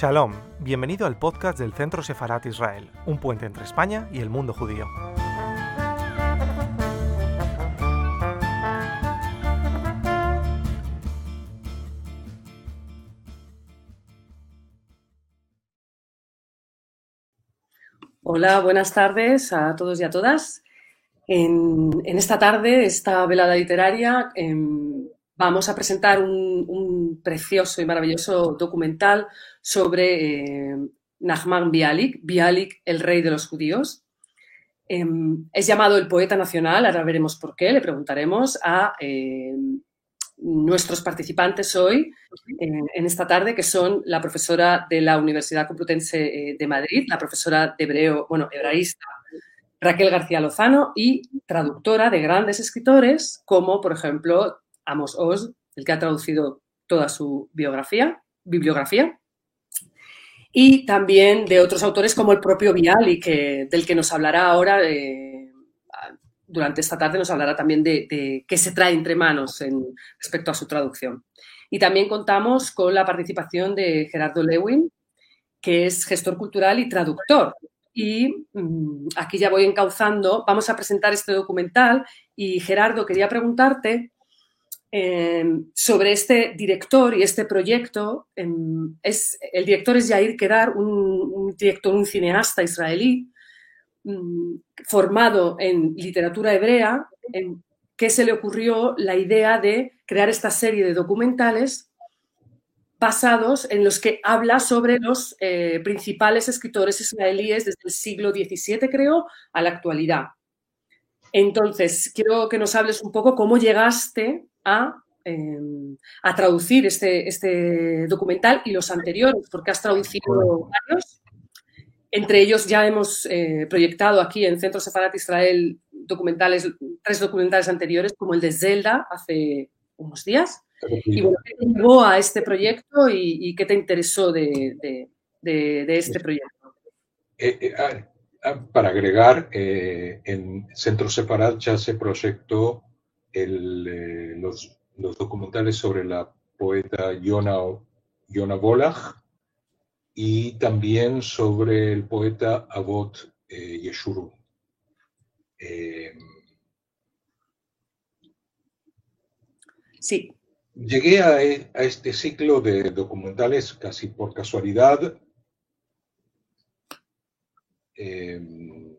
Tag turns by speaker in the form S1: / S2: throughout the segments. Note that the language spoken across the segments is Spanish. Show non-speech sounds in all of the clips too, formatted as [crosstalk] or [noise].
S1: Shalom, bienvenido al podcast del Centro Sefarat Israel, un puente entre España y el mundo judío.
S2: Hola, buenas tardes a todos y a todas. En, esta tarde, esta velada literaria, em, vamos a presentar un, precioso y maravilloso documental sobre eh, Nachman Bialik, Bialik, el rey de los judíos. Eh, es llamado el poeta nacional, ahora veremos por qué, le preguntaremos a eh, nuestros participantes hoy, en esta tarde, que son la profesora de la Universidad Complutense eh, de Madrid, la profesora de hebreo, bueno, hebraísta, Raquel García Lozano, y traductora de grandes escritores, como por ejemplo Amos Oz, el que ha traducido toda su biografía, bibliografía, y también de otros autores como el propio Viali, que, del que nos hablará ahora, eh, durante esta tarde nos hablará también de, qué se trae entre manos respecto a su traducción. Y también contamos con la participación de Gerardo Lewin, que es gestor cultural y traductor. Y mmm, aquí ya voy encauzando, vamos a presentar este documental y Gerardo, quería preguntarte eh, sobre este director y este proyecto. Eh, es, el director es Yair Kedar, un, un director, un cineasta israelí mm, formado en literatura hebrea, en que se le ocurrió la idea de crear esta serie de documentales basados en los que habla sobre los eh, principales escritores israelíes desde el siglo XVII, creo, a la actualidad. Entonces, quiero que nos hables un poco cómo llegaste a, eh, a traducir este, este, documental y los anteriores, porque has traducido varios. Entre ellos ya hemos eh, proyectado aquí en Centro Sefarat Israel documentales, tres documentales anteriores, como el de Zelda hace unos días. Y bueno, ¿qué te llevó a este proyecto y, y qué te interesó de, de, de, de este proyecto?
S3: Eh, eh, para agregar, eh, en Centro Separat ya se proyectó el, eh, los, los, documentales sobre la poeta Yona, Yona Volach y también sobre el poeta Avot eh, Yeshuru.
S2: sí.
S3: Llegué a, a este ciclo de documentales casi por casualidad eh,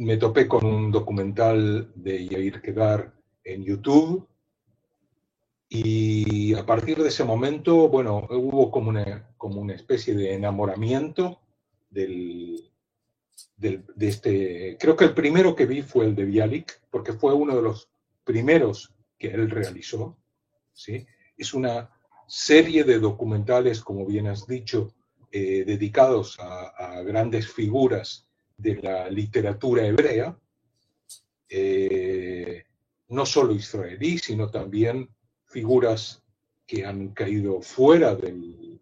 S3: me topé con un documental de Yair Kedar en YouTube y a partir de ese momento, bueno, hubo como una, como una especie de enamoramiento del, del, de este, creo que el primero que vi fue el de Bialik, porque fue uno de los primeros que él realizó, ¿sí? Es una serie de documentales, como bien has dicho, eh, dedicados a, a, grandes figuras de la literatura hebrea, eh, no solo israelí, sino también figuras que han caído fuera del,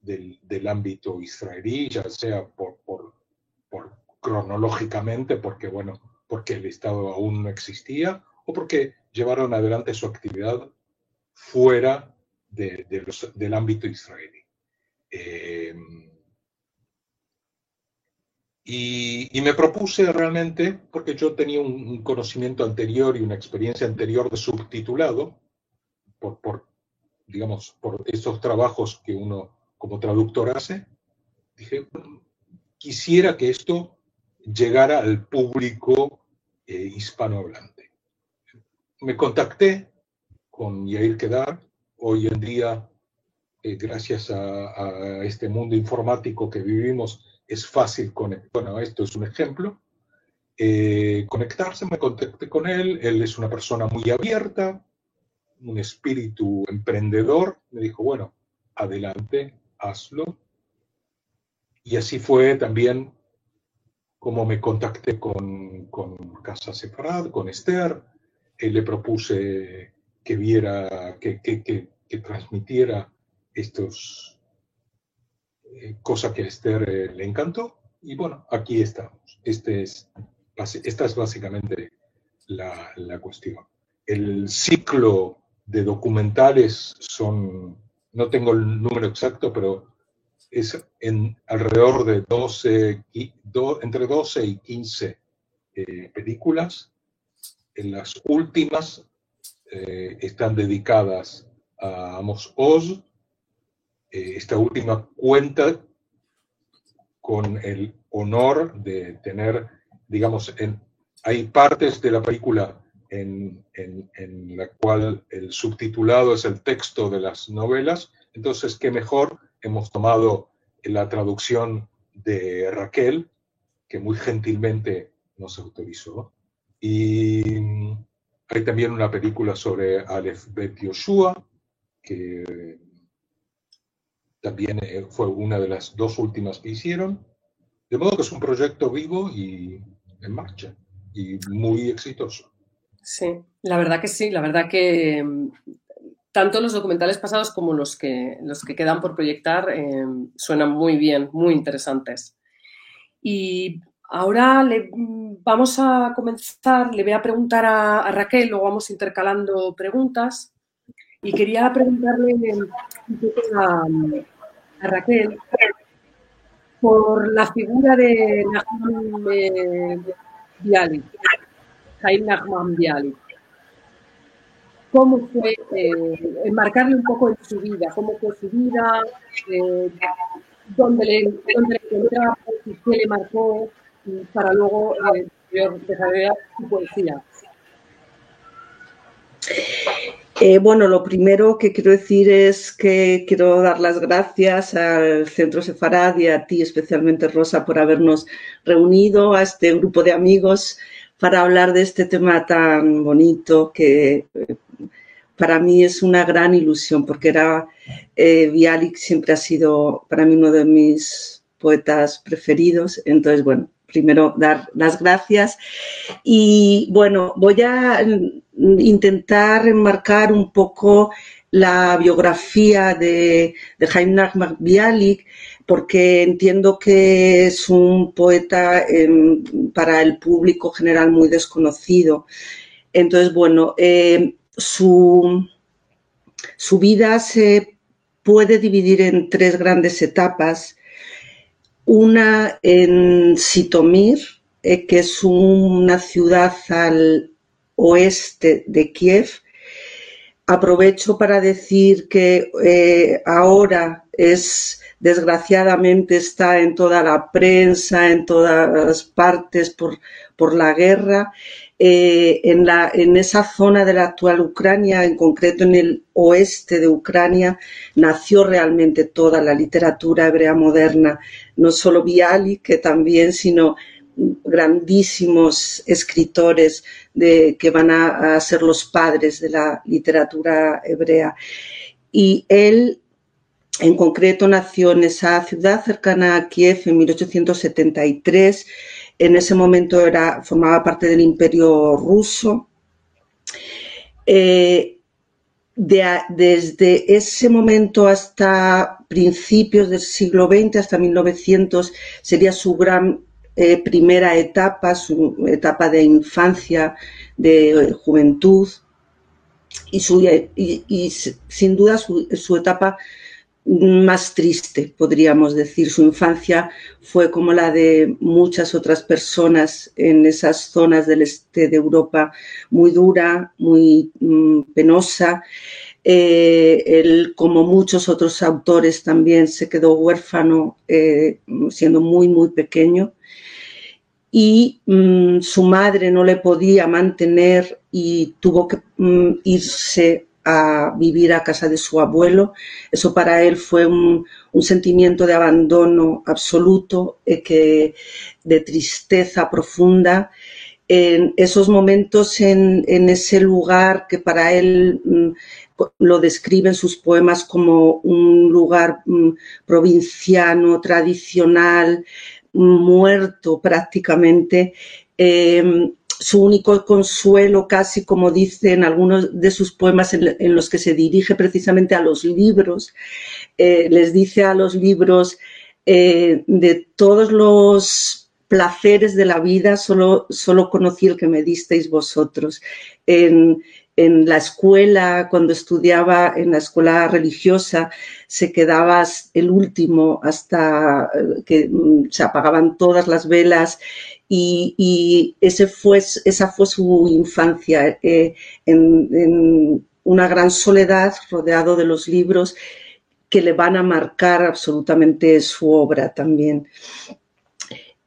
S3: del, del ámbito israelí, ya sea por, por, por, cronológicamente, porque, bueno, porque el Estado aún no existía, o porque llevaron adelante su actividad fuera de, de los, del ámbito israelí. Eh, y, y, me propuse realmente, porque yo tenía un, un, conocimiento anterior y una experiencia anterior de subtitulado, por, por, digamos, por esos trabajos que uno como traductor hace, dije, quisiera que esto llegara al público eh, hispanohablante. Me contacté con Yair Kedar, hoy en día eh, gracias a, a, este mundo informático que vivimos, es fácil conectar. Bueno, esto es un ejemplo. Eh, conectarse, me contacté con él. Él es una persona muy abierta, un espíritu emprendedor. Me dijo, bueno, adelante, hazlo. Y así fue también como me contacté con, con Casa Separad, con Esther. Él le propuse que viera, que, que, que transmitiera estos eh, cosa que a Esther eh, le encantó y bueno, aquí estamos. Este es, esta es básicamente la, la, cuestión. El ciclo de documentales son, no tengo el número exacto, pero es en alrededor de 12, entre 12 y 15 eh, películas. En las últimas están dedicadas a Amos Oz. Eh, esta última cuenta con el honor de tener, digamos, hay partes de la película en, en, la cual el subtitulado es el texto de las novelas, entonces qué mejor hemos tomado la traducción de Raquel, que muy gentilmente nos autorizó. Y hay también una película sobre Aleph Bet Yoshua, que también eh, fue una de las dos últimas que hicieron. De modo que es un proyecto vivo y en marcha, y muy exitoso.
S2: Sí, la verdad que sí, la verdad que mm, tanto los documentales pasados como los que, los que quedan por proyectar eh, suenan muy bien, muy interesantes. Y ahora le, vamos a comenzar, le voy a preguntar a, Raquel, luego vamos intercalando preguntas. Y quería preguntarle un poco a, Raquel por la figura de Nahum eh, Bialik, Nahman Bialik. Cómo fue eh, enmarcarle un poco en su vida, cómo fue su vida, eh, dónde, le, dónde le qué le marcó, para luego desarrollar su poesía.
S4: Eh, bueno, lo primero que quiero decir es que quiero dar las gracias al Centro Sefarad y a ti, especialmente Rosa, por habernos reunido a este grupo de amigos para hablar de este tema tan bonito que para mí es una gran ilusión porque era eh, Bialik siempre ha sido para mí uno de mis poetas preferidos. Entonces, bueno, primero dar las gracias y bueno, voy a intentar enmarcar un poco la biografía de, Jaime Nachman Bialik porque entiendo que es un poeta em, para el público general muy desconocido. Entonces, bueno, eh, su, su vida se puede dividir en tres grandes etapas. Una en Sitomir, eh, que es una ciudad al oeste de Kiev. Aprovecho para decir que eh, ahora es, desgraciadamente, está en toda la prensa, en todas partes por, por la guerra eh, en, la, en esa zona de la actual Ucrania, en concreto en el oeste de Ucrania, nació realmente toda la literatura hebrea moderna, no solo Bialik, que también, sino grandísimos escritores que van a, a, ser los padres de la literatura hebrea. Y él, en concreto, nació en esa ciudad cercana a Kiev en 1873 en ese momento era, formaba parte del imperio ruso. Eh, desde ese momento hasta principios del siglo XX, hasta 1900, sería su gran eh, primera etapa, su etapa de infancia, de juventud y, sin duda su etapa más triste, podríamos decir. Su infancia fue como la de muchas otras personas en esas zonas del este de Europa, muy dura, muy mm, penosa. Eh, él, como muchos otros autores, también se quedó huérfano eh, siendo muy, muy pequeño. Y mm, su madre no le podía mantener y tuvo que mm, irse a vivir a casa de su abuelo. Eso para él fue un, sentimiento de abandono absoluto, eh, que, de tristeza profunda. En esos momentos, en, ese lugar que para él mm, lo describe en sus poemas como un lugar mm, provinciano, tradicional, muerto prácticamente, eh, su único consuelo, casi como dice en algunos de sus poemas en, los que se dirige precisamente a los libros, eh, les dice a los libros eh, de todos los placeres de la vida, solo, solo conocí el que me disteis vosotros. En, en la escuela, cuando estudiaba en la escuela religiosa, se quedaba el último hasta eh, que mm, se apagaban todas las velas y, ese fue, esa fue su infancia eh, en, una gran soledad rodeado de los libros que le van a marcar absolutamente su obra también.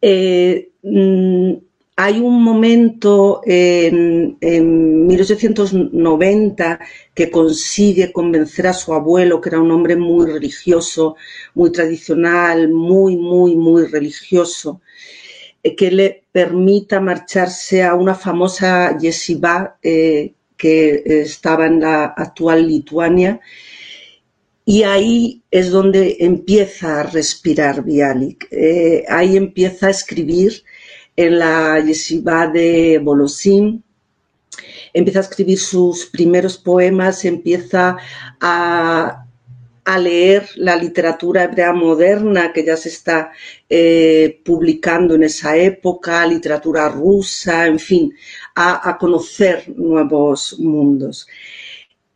S4: Eh, mm, hay un momento en, 1890 que consigue convencer a su abuelo, que era un hombre muy religioso, muy tradicional, muy, muy, muy religioso, eh, que le permita marcharse a una famosa yeshiva eh, que estaba en la actual Lituania. Y ahí es donde empieza a respirar Bialik. Eh, ahí empieza a escribir en la yeshiva de Bolosim, empieza a escribir sus primeros poemas, empieza a, leer la literatura hebrea moderna que ya se está eh, publicando en esa época, literatura rusa, en fin, a, conocer nuevos mundos.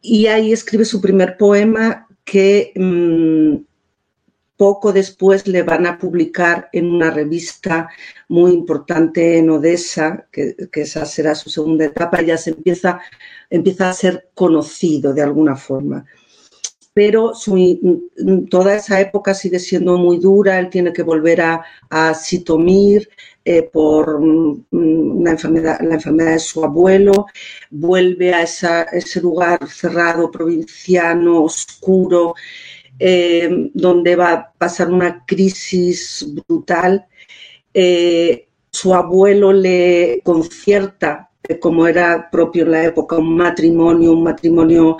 S4: Y ahí escribe su primer poema que mm, poco después le van a publicar en una revista muy importante en Odessa, que, esa será su segunda etapa, ya se empieza, a ser conocido de alguna forma. Pero toda esa época sigue siendo muy dura, él tiene que volver a, Sitomir eh, por mm, la enfermedad de su abuelo, vuelve a ese lugar cerrado, provinciano, oscuro, eh, donde va a pasar una crisis brutal. Eh, su abuelo le concierta, eh, como era propio en la época, un matrimonio, un matrimonio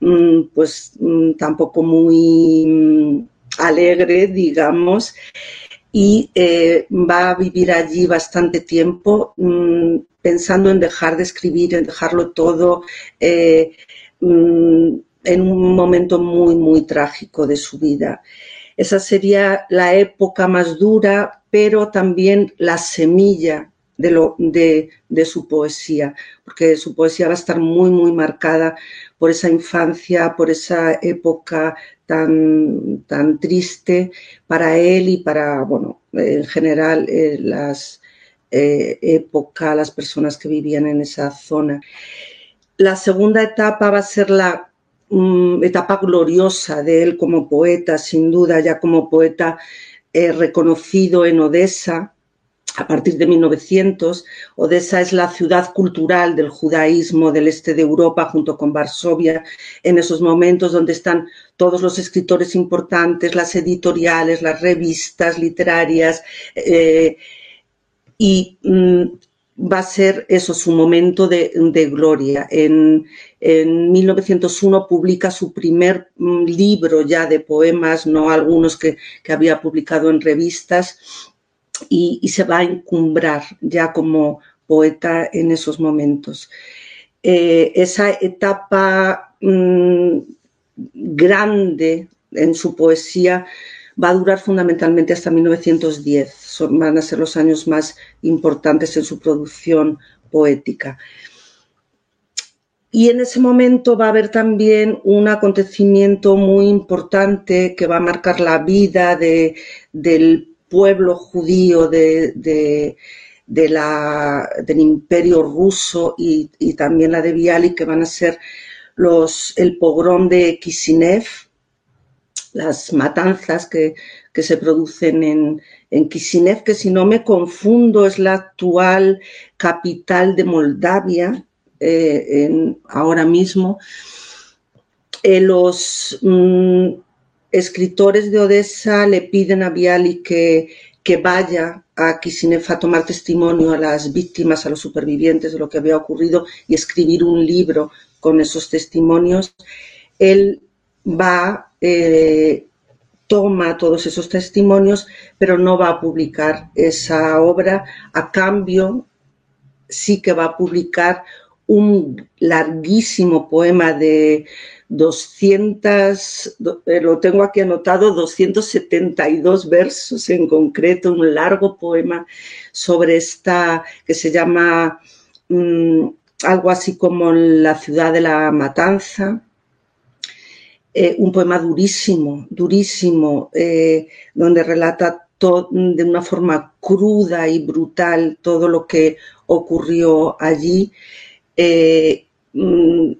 S4: mm, pues mm, tampoco muy mm, alegre, digamos, y va a vivir allí bastante tiempo pensando en dejar de escribir, en dejarlo todo en un momento muy, muy trágico de su vida. Esa sería la época más dura, pero también la semilla de, lo, de, su poesía, porque su poesía va a estar muy, muy marcada por esa infancia, por esa época tan, tan triste para él y para, bueno, en general, eh, las eh, épocas, las personas que vivían en esa zona. La segunda etapa va a ser la etapa gloriosa de él como poeta, sin duda, ya como poeta eh, reconocido en Odessa a partir de 1900. Odessa es la ciudad cultural del judaísmo del este de Europa junto con Varsovia, en esos momentos donde están todos los escritores importantes, las editoriales, las revistas literarias. Eh, y mm, va a ser eso, su momento de, gloria. En, 1901 publica su primer mm, libro ya de poemas, no algunos que, había publicado en revistas, y, se va a encumbrar ya como poeta en esos momentos. Eh, esa etapa mm, grande en su poesía va a durar fundamentalmente hasta 1910. van a ser los años más importantes en su producción poética. Y en ese momento va a haber también un acontecimiento muy importante que va a marcar la vida del pueblo judío del imperio ruso y, también la de Bialik, que van a ser los, el pogrom de Kishinev, las matanzas que, se producen en, en Kishinev, que si no me confundo es la actual capital de Moldavia eh, ahora mismo. Eh, los mm, escritores de Odessa le piden a Bialy que, que vaya a Kishinev a tomar testimonio a las víctimas, a los supervivientes de lo que había ocurrido y escribir un libro con esos testimonios. Él va, eh, toma todos esos testimonios, pero no va a publicar esa obra. A cambio, sí que va a publicar un larguísimo poema de 200, eh, lo tengo aquí anotado, 272 versos en concreto, un largo poema sobre esta que se llama mm, algo así como La ciudad de la matanza, eh, un poema durísimo, durísimo, eh, donde relata de una forma cruda y brutal todo lo que ocurrió allí. Eh, mm,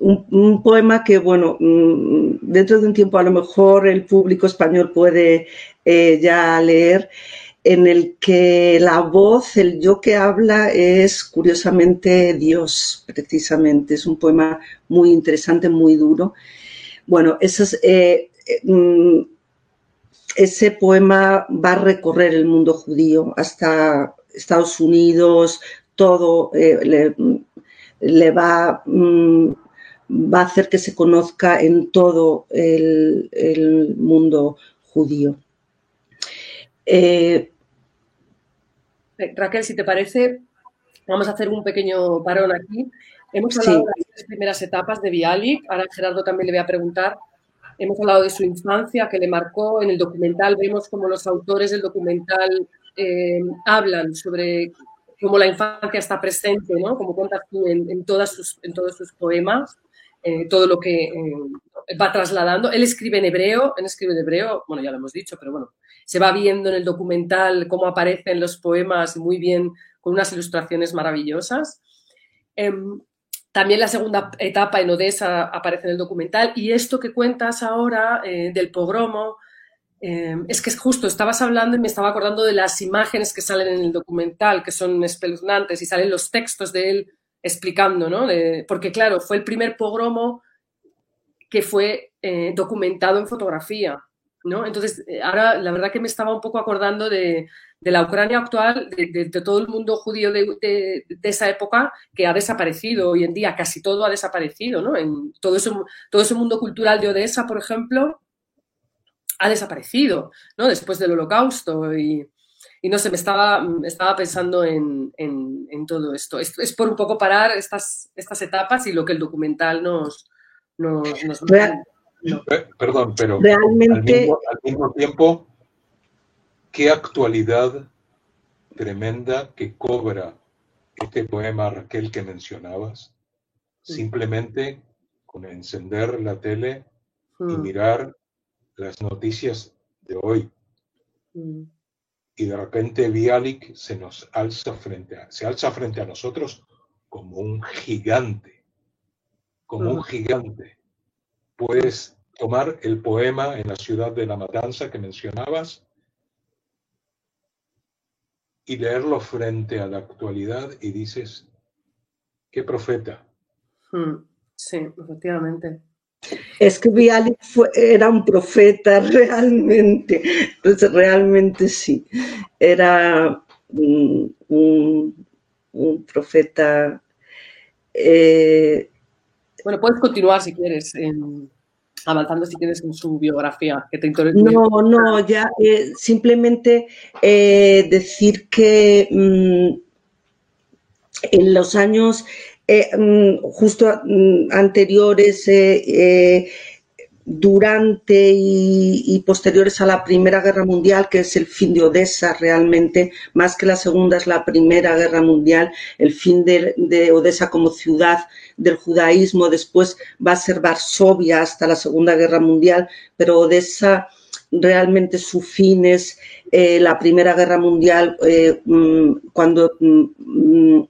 S4: un, poema que, bueno, mm, dentro de un tiempo a lo mejor el público español puede ya leer, en el que la voz, el yo que habla, es curiosamente Dios, precisamente. Es un poema muy interesante, muy duro. Bueno, eh, mm, ese poema va a recorrer el mundo judío hasta Estados Unidos, todo eh, le, mm, va, a hacer que se conozca en todo el mundo judío.
S2: Eh, Raquel, si te parece, vamos a hacer un pequeño parón aquí. Hemos hablado de las primeras etapas de Bialik, ahora Gerardo también le voy a preguntar. Hemos hablado de su infancia, que le marcó. En el documental vemos cómo los autores del documental eh, hablan sobre cómo la infancia está presente, ¿no? Como cuentas tú en, todas sus, en todos sus poemas, eh, todo lo que va trasladando. Él escribe en hebreo, él escribe en hebreo, bueno, ya lo hemos dicho, pero bueno, se va viendo en el documental cómo aparecen los poemas muy bien, con unas ilustraciones maravillosas. Em, también la segunda etapa en Odessa aparece en el documental y esto que cuentas ahora eh, del pogromo, em, es que justo estabas hablando y me estaba acordando de las imágenes que salen en el documental, que son espeluznantes y salen los textos de él explicando, ¿no? porque claro, fue el primer pogromo que fue eh, documentado en fotografía. ¿no? Entonces, eh, ahora la verdad que me estaba un poco acordando de, la Ucrania actual, de, todo el mundo judío de, esa época que ha desaparecido hoy en día, casi todo ha desaparecido, ¿no? En todo ese, todo ese mundo cultural de Odessa, por ejemplo, ha desaparecido, ¿no? Después del holocausto y, no sé, me estaba, estaba pensando en, todo esto. Es, es, por un poco parar estas, estas etapas y lo que el documental nos,
S3: Perdón, pero Realmente... al, mismo, tiempo, qué actualidad tremenda que cobra este poema Raquel que mencionabas, simplemente con encender la tele y mm. mirar las noticias de hoy. Mm. Y de repente Bialik se nos alza frente a, se alza frente a nosotros como un gigante como un gigante. Puedes tomar el poema en la ciudad de la matanza que mencionabas y leerlo frente a la actualidad y dices, qué profeta.
S2: Sí, efectivamente.
S4: Es que Bialik era un profeta realmente, pues realmente sí, era un, profeta eh,
S2: bueno, puedes continuar si quieres, avanzando si quieres en su biografía. Que te
S4: no, no, ya eh, simplemente eh, decir que mm, en los años eh, mm, justo mm, anteriores durante y, posteriores a la Primera Guerra Mundial, que es el fin de Odessa realmente, más que la Segunda es la Primera Guerra Mundial, el fin de, Odessa como ciudad del judaísmo, después va a ser Varsovia hasta la Segunda Guerra Mundial, pero Odessa realmente su fin es eh, la Primera Guerra Mundial, eh, mm, cuando mm,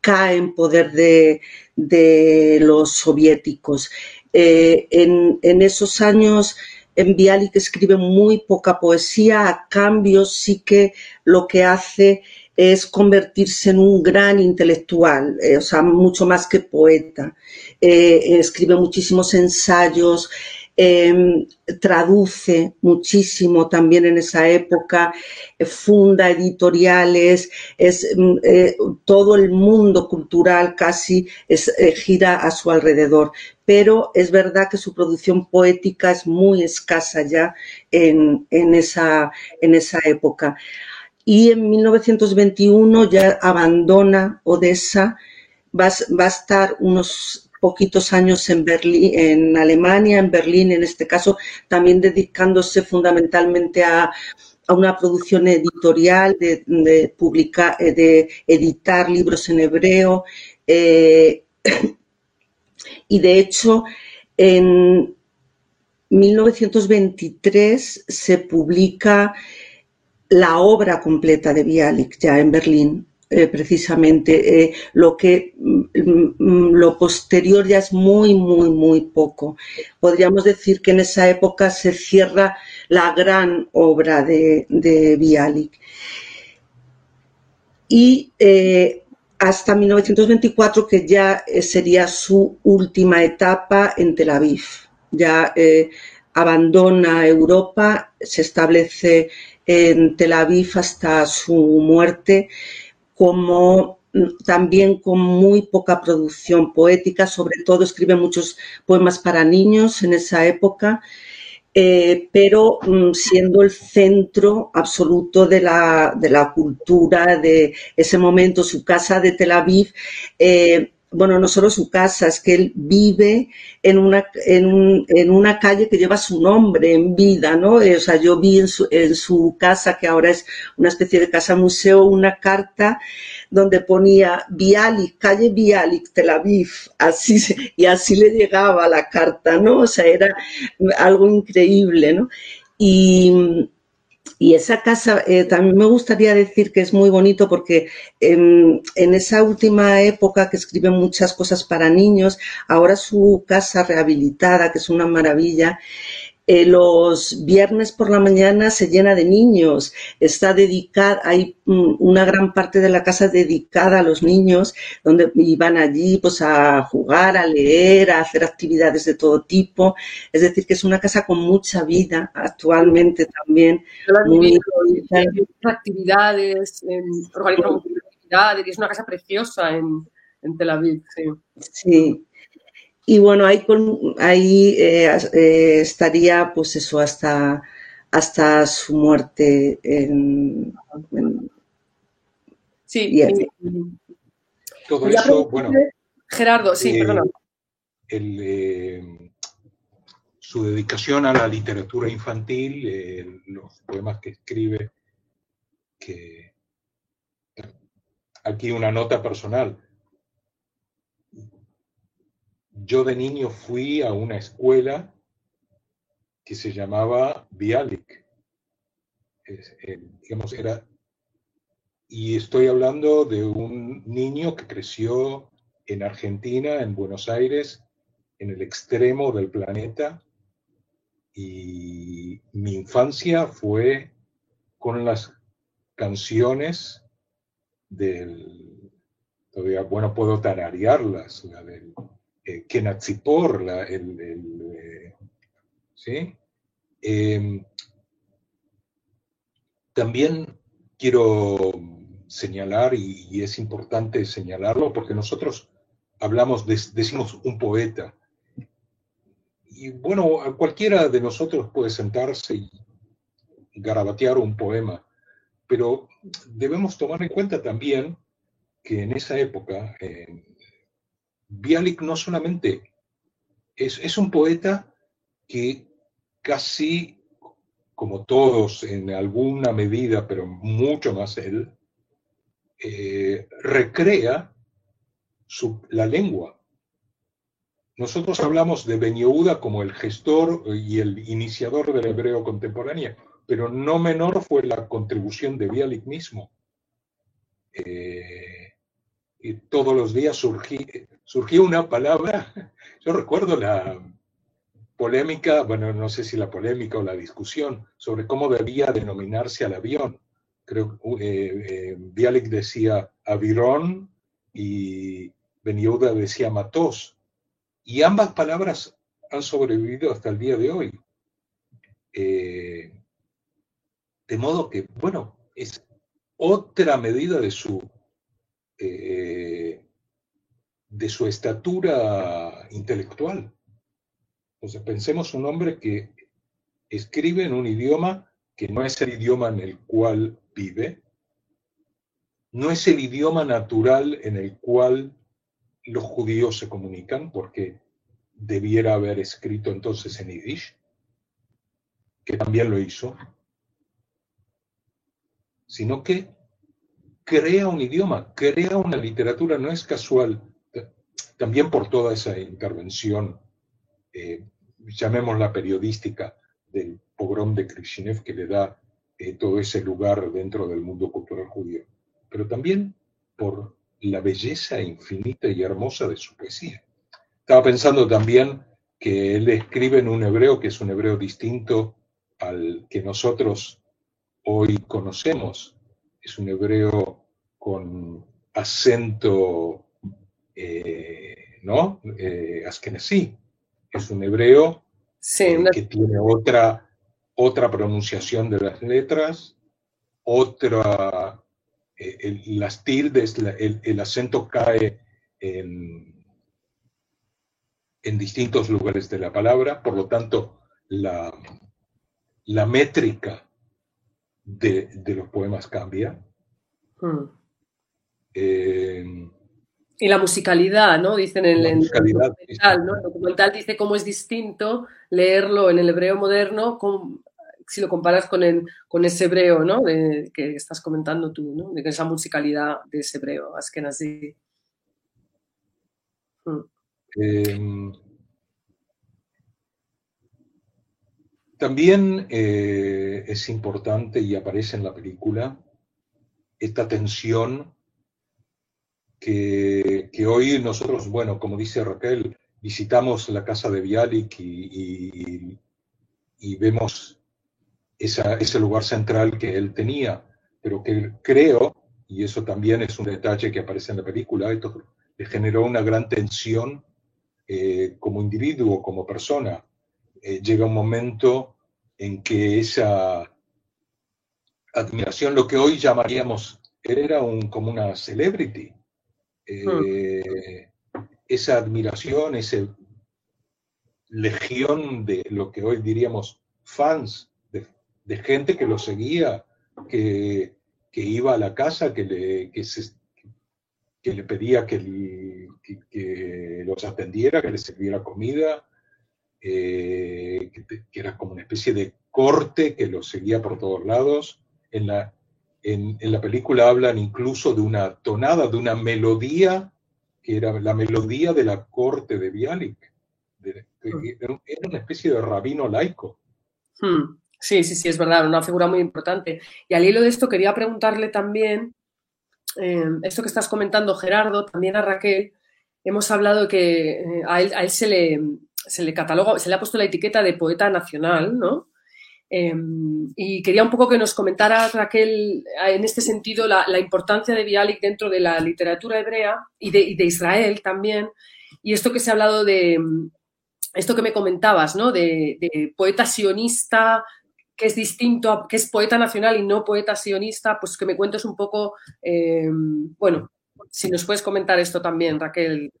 S4: cae en poder de, de los soviéticos. Eh, en, esos años en Bialik escribe muy poca poesía, a cambio sí que lo que hace es convertirse en un gran intelectual, eh, o sea, mucho más que poeta. Eh, escribe muchísimos ensayos, Em, traduce muchísimo también en esa época, funda editoriales, es, mm, todo el mundo cultural casi gira a su alrededor. Pero es verdad que su producción poética es muy escasa ya en, esa, en esa época. Y en 1921 ya abandona Odessa, va, va a estar unos poquitos años en Berlín, en Alemania, en Berlín en este caso, también dedicándose fundamentalmente a, a una producción editorial, de, publicar, de editar libros en hebreo. Y de hecho, en 1923 se publica la obra completa de Bialik ya en Berlín. Eh, precisamente eh, lo que mm, mm, lo posterior ya es muy muy muy poco podríamos decir que en esa época se cierra la gran obra de, de Bialik y eh, hasta 1924 que ya sería su última etapa en Tel Aviv. Ya abandona Europa se establece en Tel Aviv hasta su muerte como mm, también con muy poca producción poética, sobre todo escribe muchos poemas para niños en esa época, eh, pero mm, siendo el centro absoluto de la, de la, cultura de ese momento, su casa de Tel Aviv. Eh, bueno, no solo su casa, es que él vive en una, en, en una calle que lleva su nombre en vida, ¿no? Eh, o sea, yo vi en su, en su casa, que ahora es una especie de casa museo, una carta donde ponía Bialik, calle Bialik, Tel Aviv, así, y así le llegaba la carta, ¿no? O sea, era algo increíble, ¿no? Y, y esa casa, eh, también me gustaría decir que es muy bonito porque en, en, esa última época que escribe muchas cosas para niños, ahora su casa rehabilitada, que es una maravilla, eh, los viernes por la mañana se llena de niños, está dedicada, hay mm, una gran parte de la casa dedicada a los niños, donde van allí pues a jugar, a leer, a hacer actividades de todo tipo. Es decir, que es una casa con mucha vida actualmente también.
S2: Muy actividades, actividades, y es una casa preciosa en, en Tel Aviv. Sí.
S4: sí. Y bueno, ahí, ahí eh, eh, estaría pues eso hasta, hasta su muerte. En,
S2: sí,
S3: todo eso, bueno.
S2: Gerardo, sí, eh, perdón.
S3: su dedicación a la literatura infantil, los poemas que escribe, que aquí una nota personal yo de niño fui a una escuela que se llamaba Bialik. Digamos, era, y estoy hablando de un niño que creció en Argentina, en Buenos Aires, en el extremo del planeta, y mi infancia fue con las canciones del, todavía, bueno, puedo tararearlas, la del eh, Kenatzipor, el, eh, ¿sí? Em, también quiero señalar, y, es importante señalarlo, porque nosotros hablamos, decimos un poeta, y bueno, cualquiera de nosotros puede sentarse y garabatear un poema, pero debemos tomar en cuenta también que en esa época, en, Bialik no solamente es, un poeta que casi, como todos en alguna medida, pero mucho más él, eh, recrea la lengua. Nosotros hablamos de Ben como el gestor y el iniciador del hebreo contemporáneo, pero no menor fue la contribución de Bialik mismo. Eh, y todos los días surgía, surgió una palabra, [laughs] yo recuerdo la polémica, bueno, no sé si la polémica o la discusión sobre cómo debía denominarse al avión. Creo que eh, eh, Bialik decía avirón y Beniuda decía matos. Y ambas palabras han sobrevivido hasta el día de hoy. Eh, de modo que, bueno, es otra medida de su de su estatura intelectual. Entonces pensemos un hombre que escribe en un idioma que no es el idioma en el cual vive, no es el idioma natural en el cual los judíos se comunican, porque debiera haber escrito entonces en Yiddish, que también lo hizo. sino que crea un idioma, crea una literatura, no es casual, también por toda esa intervención, eh, llamémosla periodística, del pogrom de Krishinev que le da eh, todo ese lugar dentro del mundo cultural judío, pero también por la belleza infinita y hermosa de su poesía. Estaba pensando también que él escribe en un hebreo que es un hebreo distinto al que nosotros hoy conocemos. Es un hebreo con acento, eh, ¿no? Eh, Es un hebreo eh, que tiene otra, otra pronunciación de las letras, otra, eh, las tildes, el, acento cae en, en distintos lugares de la palabra, por lo tanto, la, la métrica de, los poemas cambia.
S2: Hmm. Eh, y la musicalidad, ¿no? Dicen en, el documental, ¿no? El documental dice cómo es distinto leerlo en el hebreo moderno si lo comparas con, el, con ese hebreo, ¿no? que estás comentando tú, ¿no? De esa musicalidad de ese hebreo, así.
S3: Hmm. Eh, También eh, es importante y aparece en la película esta tensión que, hoy nosotros, bueno, como dice Raquel, visitamos la casa de Bialik y, vemos ese lugar central que él tenía, pero que creo, y eso también es un detalle que aparece en la película, esto le generó una gran tensión eh, como individuo, como persona, eh, llega un momento en que esa admiración, lo que hoy llamaríamos, era un, como una celebrity, eh, esa admiración, esa legión de lo que hoy diríamos fans, de, gente que lo seguía, que, iba a la casa, que le, que le pedía que, que, los atendiera, que les sirviera comida, eh, que, era como una especie de corte que lo seguía por todos lados. En la, en, la película hablan incluso de una tonada, de una melodía, que era la melodía de la corte de Bialik. Hmm. era una especie de rabino laico.
S2: Hmm. Sí, sí, sí, es verdad, una figura muy importante. Y al hilo de esto quería preguntarle también, eh, esto que estás comentando, Gerardo, también a Raquel, hemos hablado de que eh, a él se le, se le cataloga, se le ha puesto la etiqueta de poeta nacional, ¿no? Em, y quería un poco que nos comentara Raquel en este sentido la, importancia de Bialik dentro de la literatura hebrea y de, Israel también. Y esto que se ha hablado de, esto que me comentabas, ¿no? De, poeta sionista, que es distinto, que es poeta nacional y no poeta sionista, pues que me cuentes un poco, em, bueno, si nos puedes comentar esto también, Raquel.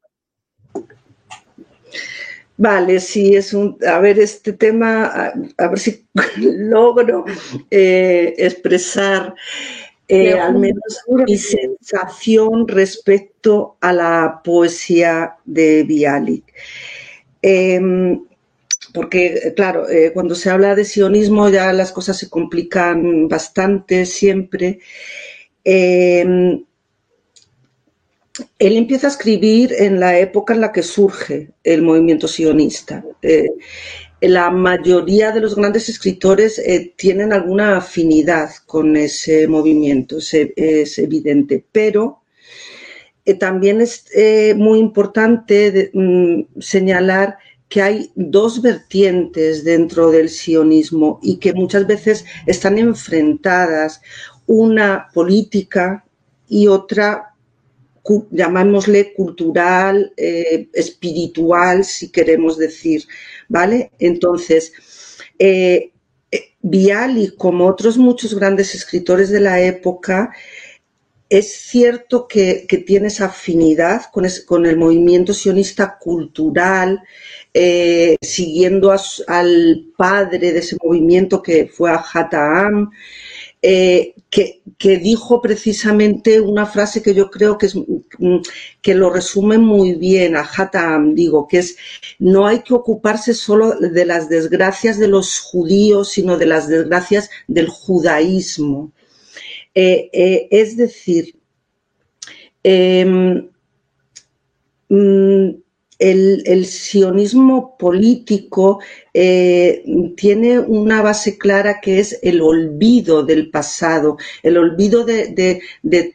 S4: Vale, sí, es un. A ver, este tema, a, ver si [laughs] logro eh, expresar eh, al menos mi sensación respecto a la poesía de Bialik. Em, porque, claro, eh, cuando se habla de sionismo ya las cosas se complican bastante siempre. Em, él empieza a escribir en la época en la que surge el movimiento sionista. Eh, la mayoría de los grandes escritores eh, tienen alguna afinidad con ese movimiento, es, evidente, pero eh, también es muy importante mm, señalar que hay dos vertientes dentro del sionismo y que muchas veces están enfrentadas, una política y otra llamámosle cultural, eh, espiritual, si queremos decir, ¿vale? Entonces, eh, Viali, eh, como otros muchos grandes escritores de la época, es cierto que, tiene esa afinidad con, el movimiento sionista cultural, eh, siguiendo al padre de ese movimiento que fue a Hataam, eh, que, dijo precisamente una frase que yo creo que, es, mm, que lo resume muy bien a Hatam, digo, que es no hay que ocuparse solo de las desgracias de los judíos, sino de las desgracias del judaísmo. es decir, em, mm, el, sionismo político eh, tiene una base clara que es el olvido del pasado, el olvido de,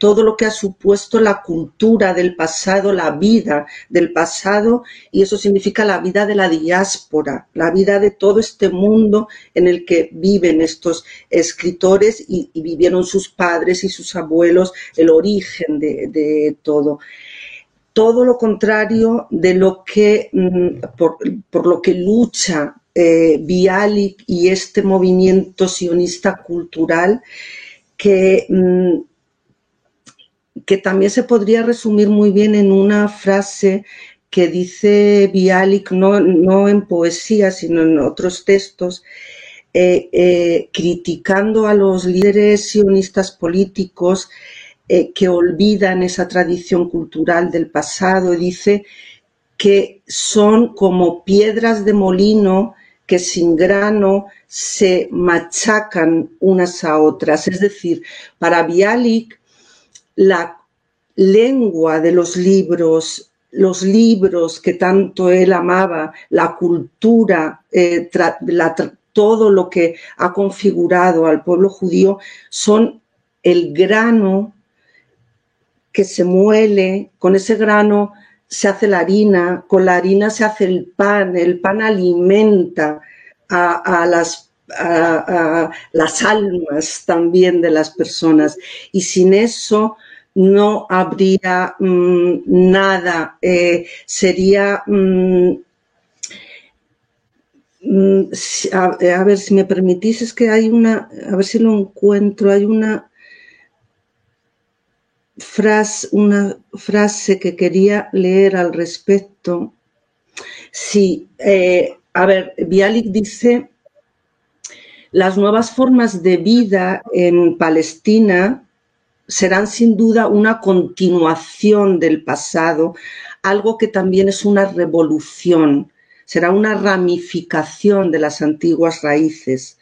S4: todo lo que ha supuesto la cultura del pasado, la vida del pasado, y eso significa la vida de la diáspora, la vida de todo este mundo en el que viven estos escritores y, vivieron sus padres y sus abuelos, el origen de todo todo lo contrario de lo que, mm, por, lo que lucha eh, Bialik y este movimiento sionista cultural que, mm, que también se podría resumir muy bien en una frase que dice Bialik, no, en poesía, sino en otros textos, eh, eh, criticando a los líderes sionistas políticos eh, que olvidan esa tradición cultural del pasado. Dice que son como piedras de molino que sin grano se machacan unas a otras. Es decir, para Bialik, la lengua de los libros, los libros que tanto él amaba, la cultura, eh, todo lo que ha configurado al pueblo judío, son el grano que se muele, con ese grano se hace la harina, con la harina se hace el pan, el pan alimenta a, las, las almas también de las personas. Y sin eso no habría mm, nada, eh, sería... Mm, mm, a, ver si me permitís, es que hay una, a ver si lo encuentro, hay una, frase, una frase que quería leer al respecto. Sí, eh, a ver, Bialik dice, las nuevas formas de vida en Palestina serán sin duda una continuación del pasado, algo que también es una revolución, será una ramificación de las antiguas raíces.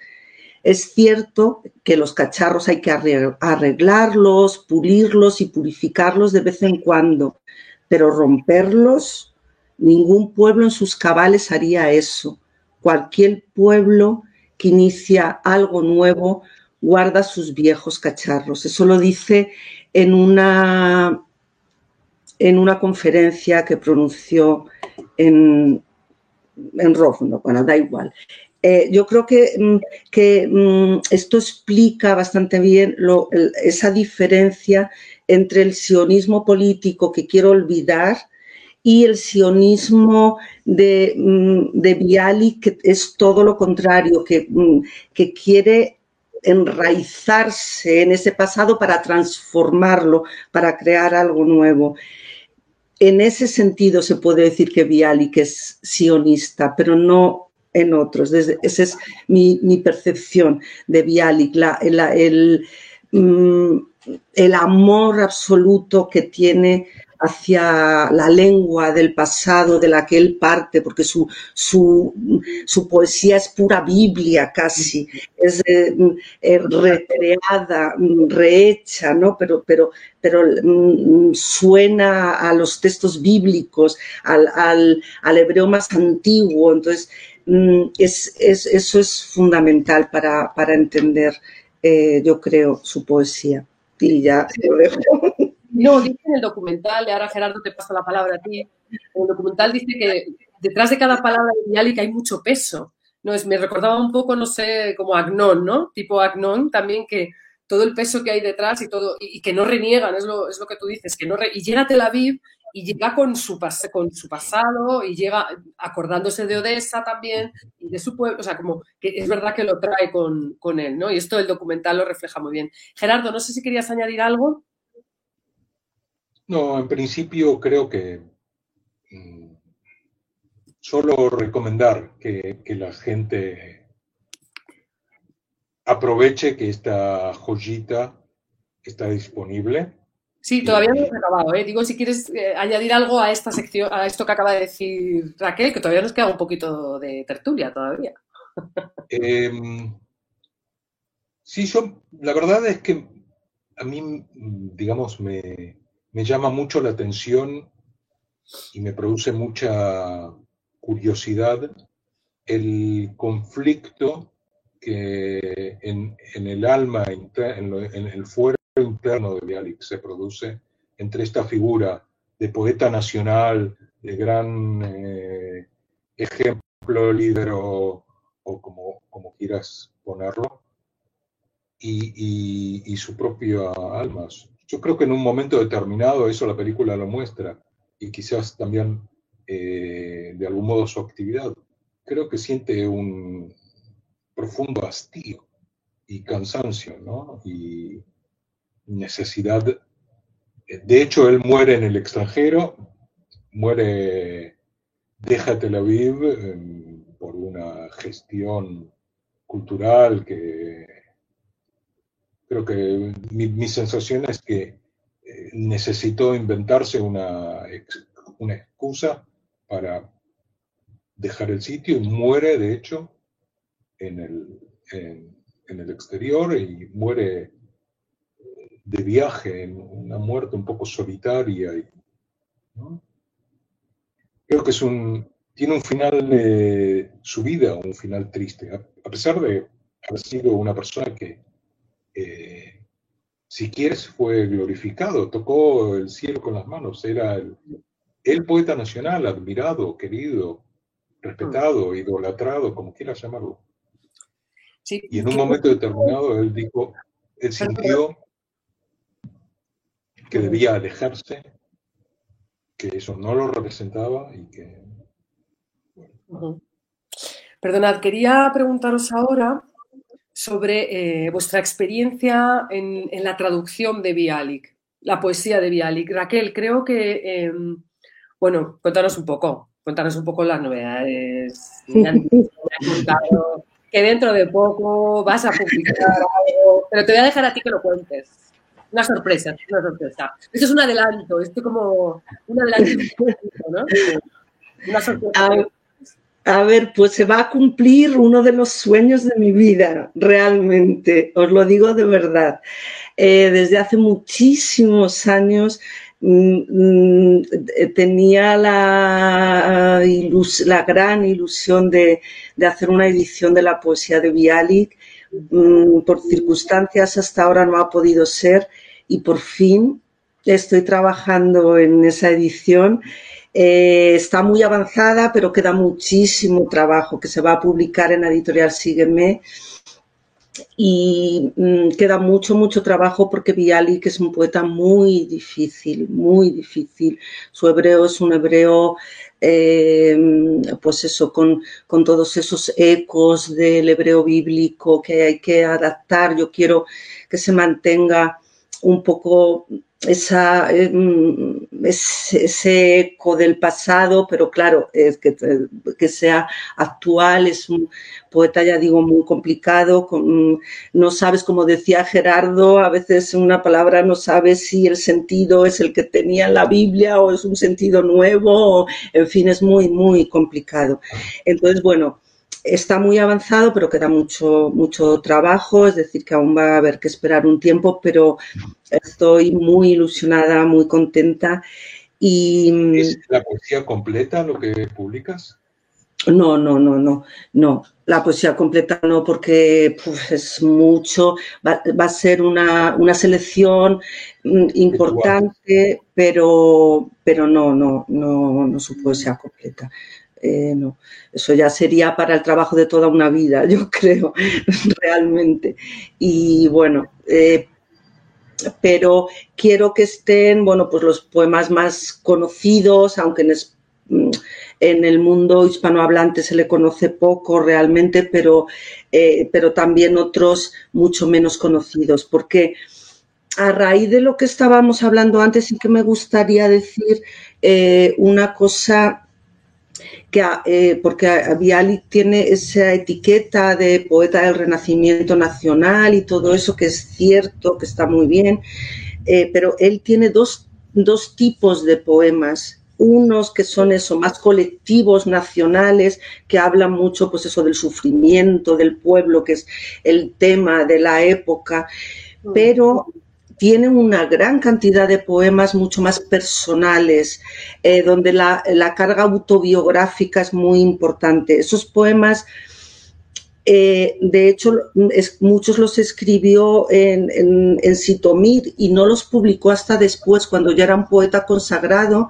S4: Es cierto que los cacharros hay que arreglarlos, pulirlos y purificarlos de vez en cuando, pero romperlos, ningún pueblo en sus cabales haría eso. Cualquier pueblo que inicia algo nuevo guarda sus viejos cacharros. Eso lo dice en una, en una conferencia que pronunció en, en Rovno, bueno, da igual. Eh, yo creo que, mm, mm, esto explica bastante bien esa diferencia entre el sionismo político que quiero olvidar y el sionismo de, mm, de que es todo lo contrario, que, que quiere enraizarse en ese pasado para transformarlo, para crear algo nuevo. En ese sentido se puede decir que Bialik es sionista, pero no en otros. Desde, esa es mi, percepción de Bialik, el, mm, el, amor absoluto que tiene hacia la lengua del pasado de la que él parte, porque su, su, poesía es pura Biblia casi, es eh, eh, recreada, rehecha, ¿no? pero, pero, pero mm, suena a los textos bíblicos, al, al, al hebreo más antiguo. Entonces, Mm, es, eso es fundamental para, entender, eh, yo creo, su poesía. Y ya lo dejo. [laughs]
S2: No, dice en el documental, y ahora Gerardo te pasa la palabra a ti, el documental dice que detrás de cada palabra de que hay mucho peso. No, es, me recordaba un poco, no sé, como Agnon, ¿no? Tipo Agnon también, que todo el peso que hay detrás y todo, y, que no reniegan, es lo, es lo que tú dices, que no y llega Tel Aviv y llega con su, con su pasado y llega acordándose de Odessa también y de su pueblo, o sea, como que es verdad que lo trae con, con él, ¿no? Y esto el documental lo refleja muy bien. Gerardo, no sé si querías añadir algo.
S3: No, en principio creo que mm, solo recomendar que, que, la gente aproveche que esta joyita está disponible
S2: Sí, todavía no hemos acabado. ¿eh? Digo, si quieres eh, añadir algo a esta sección, a esto que acaba de decir Raquel, que todavía nos queda un poquito de tertulia todavía.
S3: Em, sí, yo, la verdad es que a mí, digamos, me, me llama mucho la atención y me produce mucha curiosidad el conflicto que en, el alma, en, el fuero interno de Bialik se produce entre esta figura de poeta nacional, de gran eh, ejemplo, líder o, como, como, quieras ponerlo, y, su propia alma. Yo creo que en un momento determinado eso la película lo muestra y quizás también eh, de algún modo su actividad. Creo que siente un profundo hastío y cansancio, ¿no? Y necesidad. De hecho, él muere en el extranjero, muere, deja Tel Aviv em, por una gestión cultural que creo que mi, sensación es que eh, necesitó inventarse una, una excusa para dejar el sitio y muere, de hecho, en el, en, el exterior y muere de viaje, una muerte un poco solitaria. Y, Creo que es un, tiene un final de su vida, un final triste, a, pesar de haber sido una persona que, eh, si quieres, fue glorificado, tocó el cielo con las manos, era el, el poeta nacional, admirado, querido, respetado, mm. idolatrado, como quieras llamarlo. y en un momento determinado él dijo, él sintió que debía alejarse, que eso no lo representaba y que...
S2: Perdonad, quería preguntaros ahora sobre eh, vuestra experiencia en, la traducción de Bialik, la poesía de Bialik. Raquel, creo que em, bueno, cuéntanos un poco, cuéntanos un poco las novedades. que dentro de poco vas a publicar algo, pero te voy a dejar a ti que lo cuentes. Una sorpresa, una sorpresa. Esto es un adelanto, esto como un adelanto, ¿no?
S4: Una sorpresa. A, ver, pues se va a cumplir uno de los sueños de mi vida, realmente, os lo digo de verdad. Eh, desde hace muchísimos años Mm, mm, tenía la, la gran ilusión de, hacer una edición de la poesía de Bialik. Mm, por circunstancias hasta ahora no ha podido ser y por fin estoy trabajando en esa edición. Eh, está muy avanzada, pero queda muchísimo trabajo que se va a publicar en editorial Sígueme y mm, queda mucho, mucho trabajo porque Bialik es un poeta muy difícil, muy difícil. Su hebreo es un hebreo, eh, pues eso, con, con, todos esos ecos del hebreo bíblico que hay que adaptar. Yo quiero que se mantenga un poco esa, eh, mm, ese, eco del pasado, pero claro, es que, que, sea actual, es un poeta, ya digo, muy complicado, con, no sabes, como decía Gerardo, a veces una palabra no sabes si el sentido es el que tenía en la Biblia o es un sentido nuevo, en fin, es muy, muy complicado. Entonces, bueno, está muy avanzado, pero queda mucho, mucho trabajo, es decir, que aún va a haber que esperar un tiempo, pero estoy muy ilusionada, muy contenta. Y,
S3: ¿Es la poesía completa lo que publicas?
S4: No, no, no, no, no. La poesía completa no, porque es mucho. Va, a ser una, una selección mm, importante, pero, pero no, no, no, no su poesía completa. Eh, no, eso ya sería para el trabajo de toda una vida, [laughs] yo creo, realmente. Y bueno, eh, pero quiero que estén, bueno, pues los poemas más conocidos, aunque en, mm, el mundo hispanohablante se le conoce poco realmente, pero, eh, pero también otros mucho menos conocidos, porque a raíz de lo que estábamos hablando antes, sí que me gustaría decir una cosa que, eh, porque Bialik tiene esa etiqueta de poeta del Renacimiento Nacional y todo eso, que es cierto, que está muy bien, eh, pero él tiene dos, dos tipos de poemas. Unos que son eso, más colectivos, nacionales, que hablan mucho, pues eso, del sufrimiento del pueblo, que es el tema de la época, pero tiene una gran cantidad de poemas mucho más personales, eh, donde la, carga autobiográfica es muy importante. Esos poemas, eh, de hecho, muchos los escribió en, en, Sitomir y no los publicó hasta después, cuando ya era un poeta consagrado,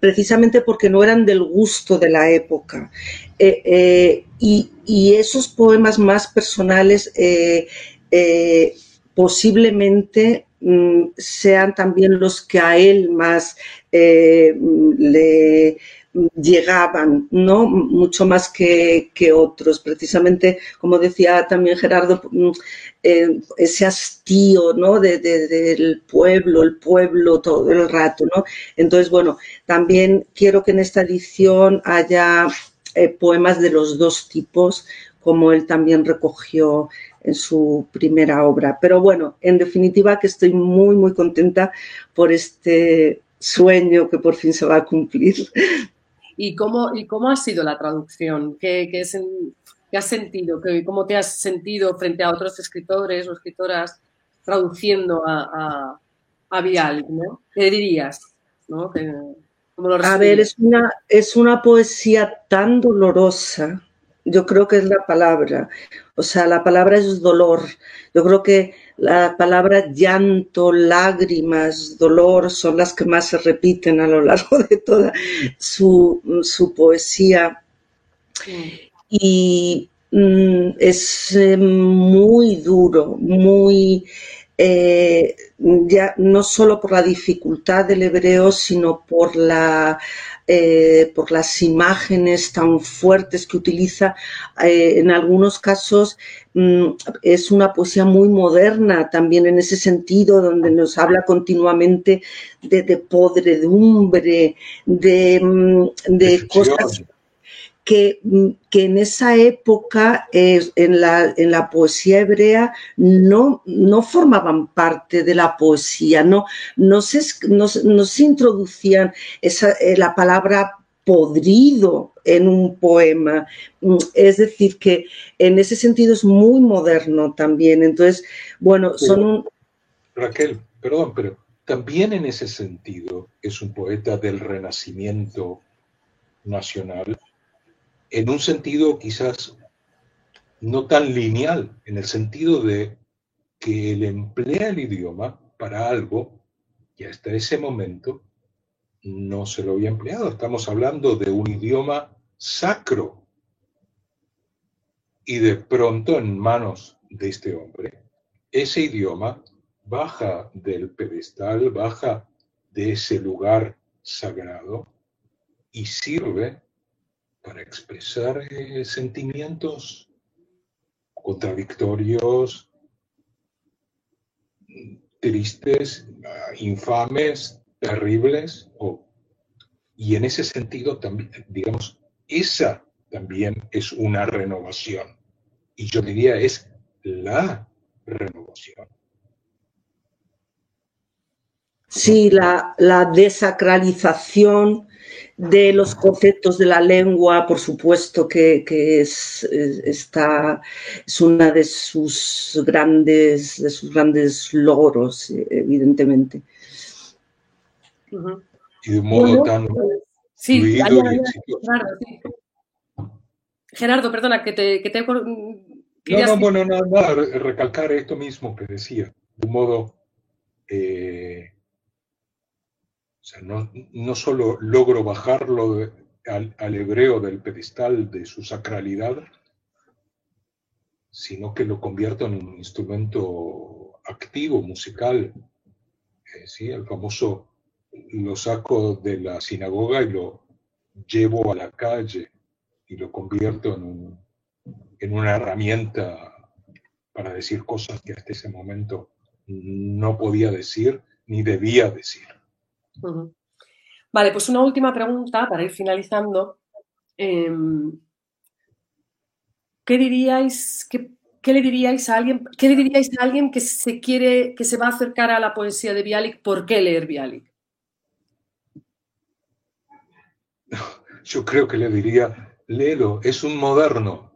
S4: precisamente porque no eran del gusto de la época. Eh, y, y, esos poemas más personales posiblemente mm, sean también los que a él más eh, le llegaban, ¿no? Mucho más que, otros. Precisamente, como decía también Gerardo, mm, eh, ese hastío, ¿no? del pueblo, el pueblo todo el rato, ¿no? Entonces, bueno, también quiero que en esta edición haya eh, poemas de los dos tipos, como él también recogió en su primera obra. Pero bueno, en definitiva que estoy muy, muy contenta por este sueño que por fin se va a cumplir.
S2: ¿Y cómo, y cómo ha sido la traducción? ¿Qué, qué, has sentido? ¿Cómo te has sentido frente a otros escritores o escritoras traduciendo a, a, Vial? ¿Qué dirías?
S4: a ver, es una, es una poesía tan dolorosa yo creo que es la palabra. O sea, la palabra es dolor. Yo creo que la palabra llanto, lágrimas, dolor son las que más se repiten a lo largo de toda su, poesía. Y mm, es eh, muy duro, muy... Eh, ya no solo por la dificultad del hebreo, sino por la eh, por las imágenes tan fuertes que utiliza. Eh, en algunos casos mm, es una poesía muy moderna también en ese sentido, donde nos habla continuamente de, podredumbre, de, mm, de cosas que, en esa época en, la, en, la, poesía hebrea no, no, formaban parte de la poesía, no, no, se, no, se introducían esa, eh, la palabra podrido en un poema. Es decir, que en ese sentido es muy moderno también. Entonces, bueno, son
S3: Raquel, perdón, pero también en ese sentido es un poeta del renacimiento nacional en un sentido quizás no tan lineal, en el sentido de que él emplea el idioma para algo que hasta ese momento no se lo había empleado. Estamos hablando de un idioma sacro. Y de pronto en manos de este hombre, ese idioma baja del pedestal, baja de ese lugar sagrado y sirve para expresar eh, sentimientos contradictorios, tristes, infames, terribles, y en ese sentido también, digamos, esa también es una renovación. Y yo diría es la renovación.
S4: Sí, la, la desacralización de los conceptos de la lengua, por supuesto que, es, está, es una de sus grandes, de sus grandes logros, evidentemente.
S3: Y de modo tan
S2: sí, Gerardo, perdona, que te... Que te no,
S3: no, bueno, nada, recalcar esto mismo que decía, de un modo... Eh, sea, no, solo logro bajarlo al, hebreo del pedestal de su sacralidad, sino que lo convierto en un instrumento activo, musical. Eh, ¿sí? El famoso lo saco de la sinagoga y lo llevo a la calle y lo convierto en, en una herramienta para decir cosas que hasta ese momento no podía decir ni debía decir.
S2: Vale, pues una última pregunta para ir finalizando. Em, ¿Qué diríais, qué, le diríais a alguien, qué le diríais a alguien que se quiere, que se va a acercar a la poesía de Bialik? ¿Por qué leer Bialik?
S3: Yo creo que le diría, léelo, es un moderno.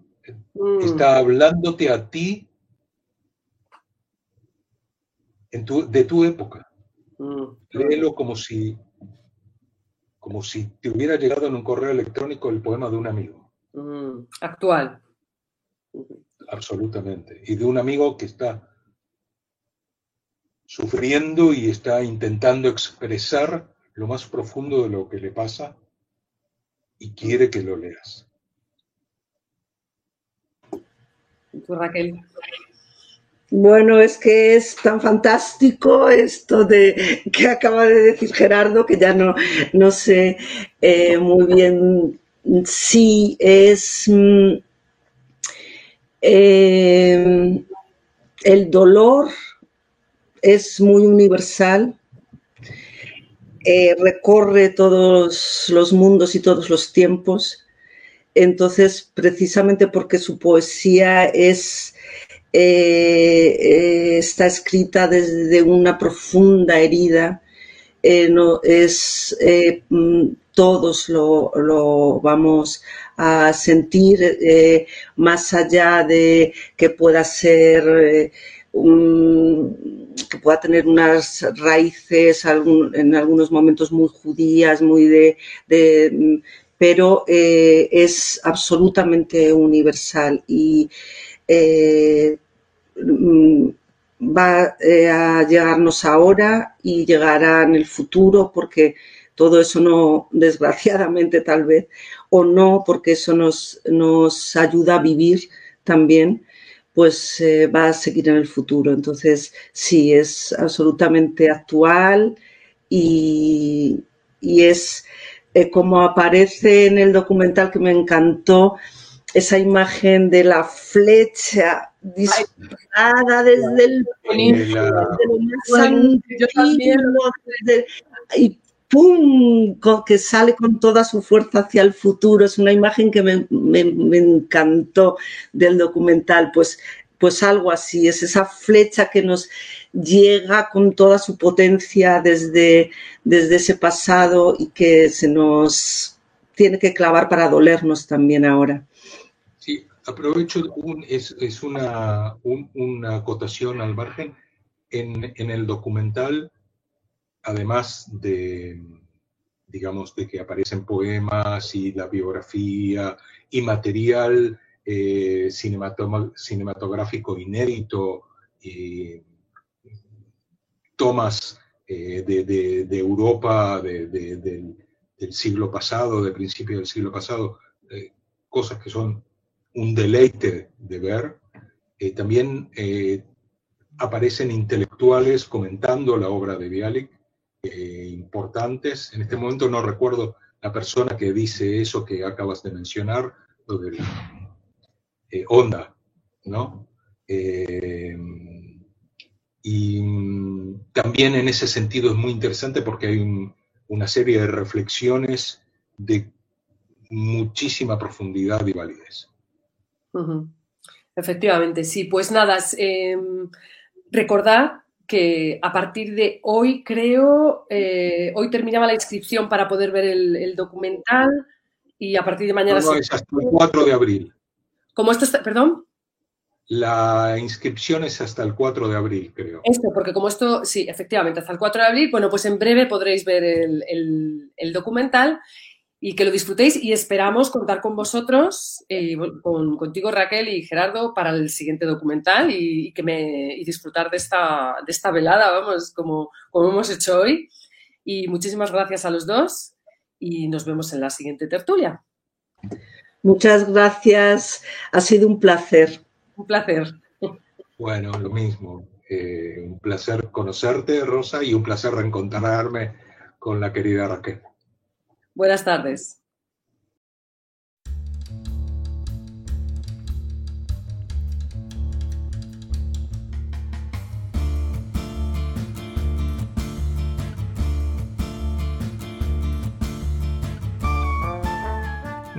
S3: Mm. Está hablándote a ti de tu época. Mm, Léelo como si, como si te hubiera llegado en un correo electrónico el poema de un amigo.
S2: Mm, actual.
S3: Absolutamente. Y de un amigo que está sufriendo y está intentando expresar lo más profundo de lo que le pasa y quiere que lo leas.
S2: ¿Tú, Raquel?
S4: Bueno, es que es tan fantástico esto de que acaba de decir Gerardo que ya no, no sé eh, muy bien si es mm, eh, el dolor es muy universal, eh, recorre todos los mundos y todos los tiempos. Entonces, precisamente porque su poesía es, eh, eh, está escrita desde una profunda herida, no, es, mm, todos lo, lo, vamos a sentir más allá de que pueda ser que pueda tener unas raíces en algunos momentos muy judías, muy de, pero eh, es absolutamente universal y eh, mm, va eh, a llegarnos ahora y llegará en el futuro porque todo eso no, [laughs] desgraciadamente tal vez, o no, porque eso nos, nos ayuda a vivir también pues eh, va a seguir en el futuro. Entonces, sí, es absolutamente actual y, es eh, como aparece en el documental que me encantó, esa imagen de la flecha disparada desde el, desde y ¡pum! que sale con toda su fuerza hacia el futuro. Es una imagen que me, encantó del documental. Pues, pues algo así, es esa flecha que nos llega con toda su potencia desde, desde ese pasado y que se nos tiene que clavar para dolernos también ahora.
S3: Aprovecho, es, una, una acotación al margen. En, en el documental además de, digamos, de que aparecen poemas y la biografía y material eh, cinematográfico inédito, y tomas eh, de, Europa del, siglo pasado, del principio del siglo pasado, eh, cosas que son un deleite de ver. también aparecen intelectuales comentando la obra de Bialik eh, importantes. En este momento no recuerdo la persona que dice eso que acabas de mencionar, lo de la eh, onda, ¿no? Eh, y también en ese sentido es muy interesante porque hay una serie de reflexiones de muchísima profundidad y validez.
S2: Efectivamente, sí. Pues nada, recordad que a partir de hoy, creo, eh, hoy terminaba la inscripción para poder ver el, documental y a partir de mañana...
S3: No, es hasta el 4 de abril.
S2: ¿Cómo esto está? ¿Perdón?
S3: La inscripción es hasta el 4 de abril, creo.
S2: Esto, porque como esto, sí, efectivamente, hasta el 4 de abril, bueno, pues en breve podréis ver el, el documental y que lo disfrutéis y esperamos contar con vosotros, eh, con, contigo Raquel y Gerardo para el siguiente documental y, que me, y disfrutar de esta, de esta velada, vamos, como, como hemos hecho hoy. Y muchísimas gracias a los dos y nos vemos en la siguiente tertulia.
S4: Muchas gracias, ha sido un placer.
S2: Un placer.
S3: Bueno, lo mismo. Eh, un placer conocerte, Rosa, y un placer reencontrarme con la querida Raquel.
S2: Buenas tardes.